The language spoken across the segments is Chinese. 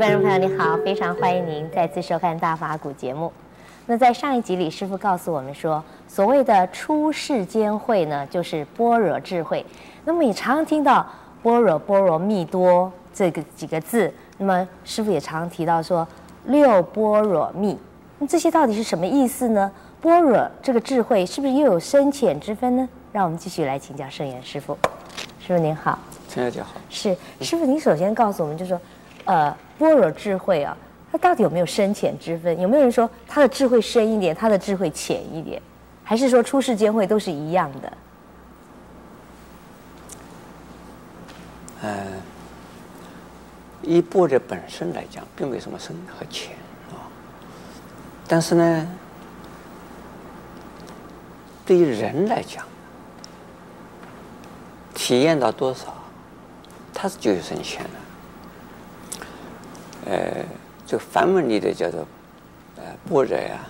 观众朋友，你好，非常欢迎您再次收看《大法古》节目。那在上一集里，师傅告诉我们说，所谓的出世间慧呢，就是般若智慧。那么也常常听到“般若波罗蜜多”这个几个字。那么师傅也常常提到说“六般若蜜”。那这些到底是什么意思呢？般若这个智慧是不是又有深浅之分呢？让我们继续来请教圣严师傅。师傅您好，陈小姐好。是师傅，您首先告诉我们，就是说，呃，般若智慧啊，它到底有没有深浅之分？有没有人说他的智慧深一点，他的智慧浅一点，还是说出世间慧都是一样的？呃，以般若本身来讲，并没有什么深和浅啊。但是呢，对于人来讲，体验到多少，它是就有深浅了。呃，这个梵文里的叫做呃般若呀，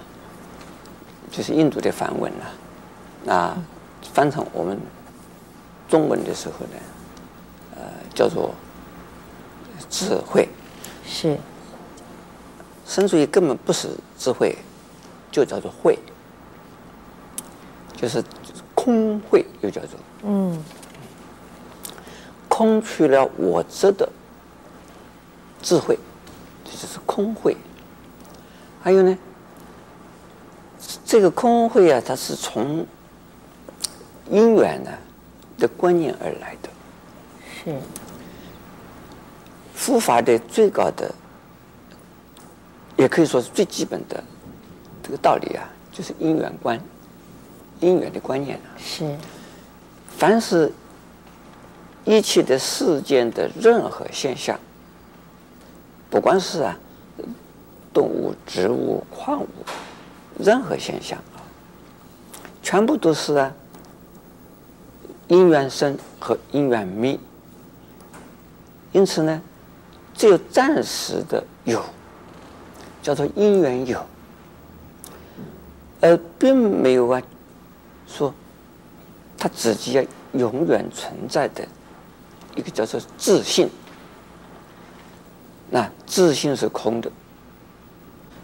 就是印度的梵文呐、啊，那翻成我们中文的时候呢，呃，叫做智慧。是。甚至于根本不是智慧，就叫做慧，就是空慧，又叫做。嗯，空去了我执的智慧，这就是空慧。还有呢，这个空慧啊，它是从因缘呢的观念而来的，是佛法的最高的。也可以说是最基本的这个道理啊，就是因缘观，因缘的观念啊。是。凡是一切的世间的任何现象，不管是啊动物、植物、矿物，任何现象啊，全部都是啊因缘生和因缘灭。因此呢，只有暂时的有。叫做因缘有，而并没有啊，说他自己要永远存在的一个叫做自性。那自信是空的，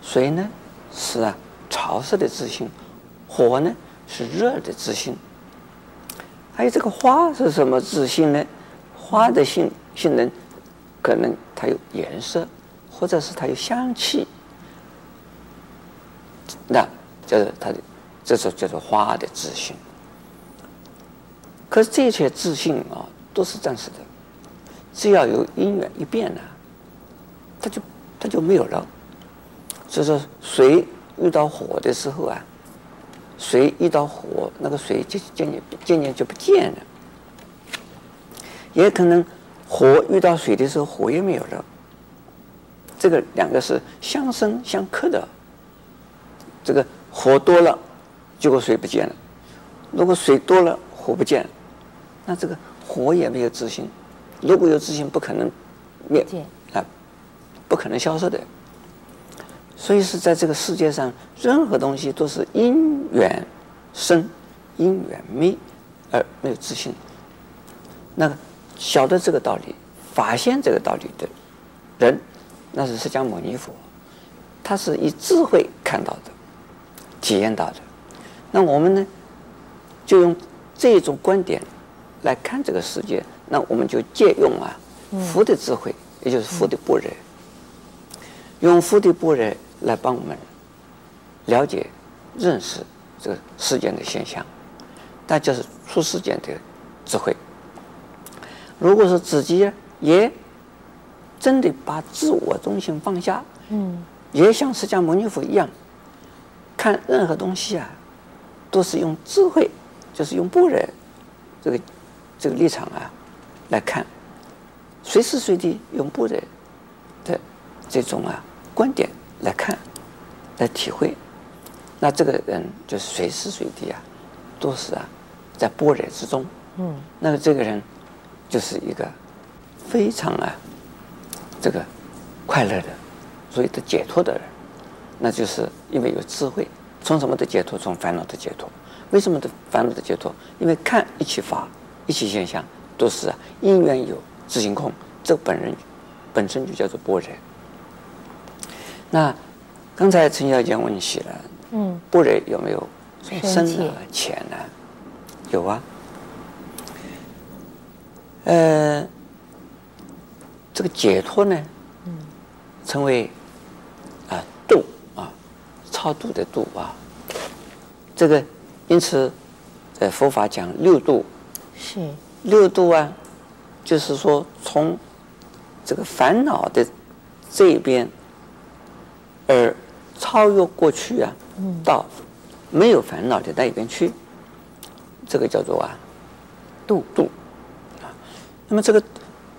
水呢是啊潮湿的自信，火呢是热的自信，还有这个花是什么自信呢？花的性性能可能它有颜色，或者是它有香气。那叫做它的，这是叫做花的自信。可是这些自信啊，都是暂时的。只要有因缘一变呢，它就它就没有了。所以说，水遇到火的时候啊，水遇到火，那个水就渐渐渐渐就不见了。也可能火遇到水的时候，火也没有了。这个两个是相生相克的。这个火多了，结果水不见了；如果水多了，火不见了，那这个火也没有自信。如果有自信，不可能灭，不可能消失的。所以是在这个世界上，任何东西都是因缘生、因缘灭，而没有自信。那个晓得这个道理、发现这个道理的人，那是释迦牟尼佛，他是以智慧看到的。体验到的，那我们呢，就用这种观点来看这个世界。那我们就借用啊，佛的智慧，也就是佛的般若，用佛的般若来帮我们了解、认识这个世间的现象，那就是出世间的智慧。如果说自己也真的把自我中心放下，嗯，也像释迦牟尼佛一样。看任何东西啊，都是用智慧，就是用般若这个这个立场啊来看，随时随地用般若的这种啊观点来看，来体会，那这个人就随时随地啊都是啊在般若之中，嗯，那么这个人就是一个非常啊这个快乐的，所以他解脱的人。那就是因为有智慧，从什么的解脱？从烦恼的解脱。为什么的烦恼的解脱？因为看一起法、一起现象都是啊因缘有，自性空。这本人本身就叫做般若。那刚才陈小姐问起了，嗯，布雷有没有深啊、浅呢？有啊。呃，这个解脱呢，嗯，称为啊度啊，超度的度啊。这个因此，呃佛法讲六度，是六度啊，就是说从这个烦恼的这一边，而超越过去啊，到没有烦恼的那一边去，这个叫做啊度度。那么这个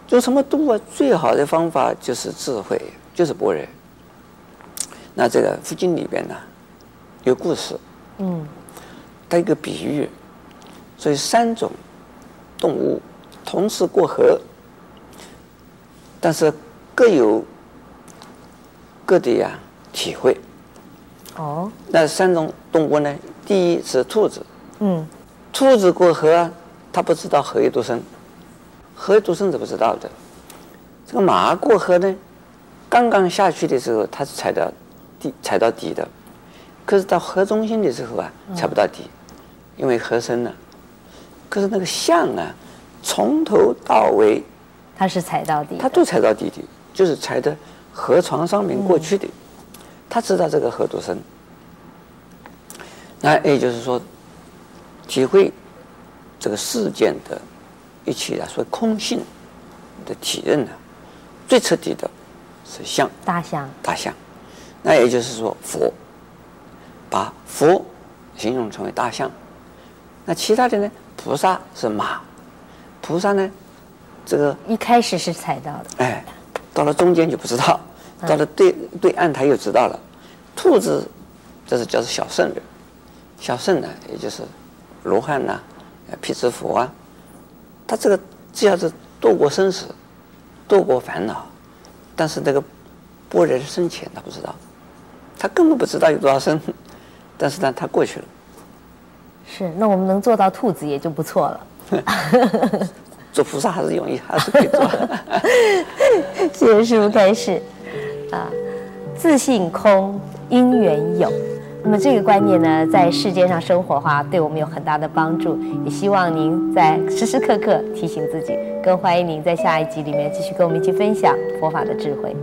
有什么度啊？最好的方法就是智慧，就是般若。那这个《佛经》里边呢，有故事，嗯，它一个比喻，所以三种动物同时过河，但是各有各的呀体会。哦，那三种动物呢？第一是兔子，嗯，兔子过河啊，它不知道河有多深。河有多深是不知道的，这个马过河呢，刚刚下去的时候，它是踩到底，踩到底的，可是到河中心的时候啊，踩不到底，因为河深了。可是那个象啊，从头到尾，它是踩到底，它都踩到底的，就是踩在河床上面过去的，它知道这个河多深。那也就是说，体会这个事件的。一起来说空性的体认呢，最彻底的是象，大象，大象。那也就是说，佛把佛形容成为大象。那其他的呢？菩萨是马，菩萨呢，这个一开始是踩到的，哎，到了中间就不知道，到了对对岸他又知道了。兔子这是叫做小圣人，小圣呢，也就是罗汉呐，辟支佛啊。他这个只要是度过生死，度过烦恼，但是那个般若的深浅他不知道，他根本不知道有多少生，但是呢，他过去了。是，那我们能做到兔子也就不错了。做菩萨还是容易，还是可以做。谢谢师父开示啊，自性空，因缘有。那么这个观念呢，在世间上生活的话，对我们有很大的帮助。也希望您在时时刻刻提醒自己。更欢迎您在下一集里面继续跟我们一起分享佛法的智慧。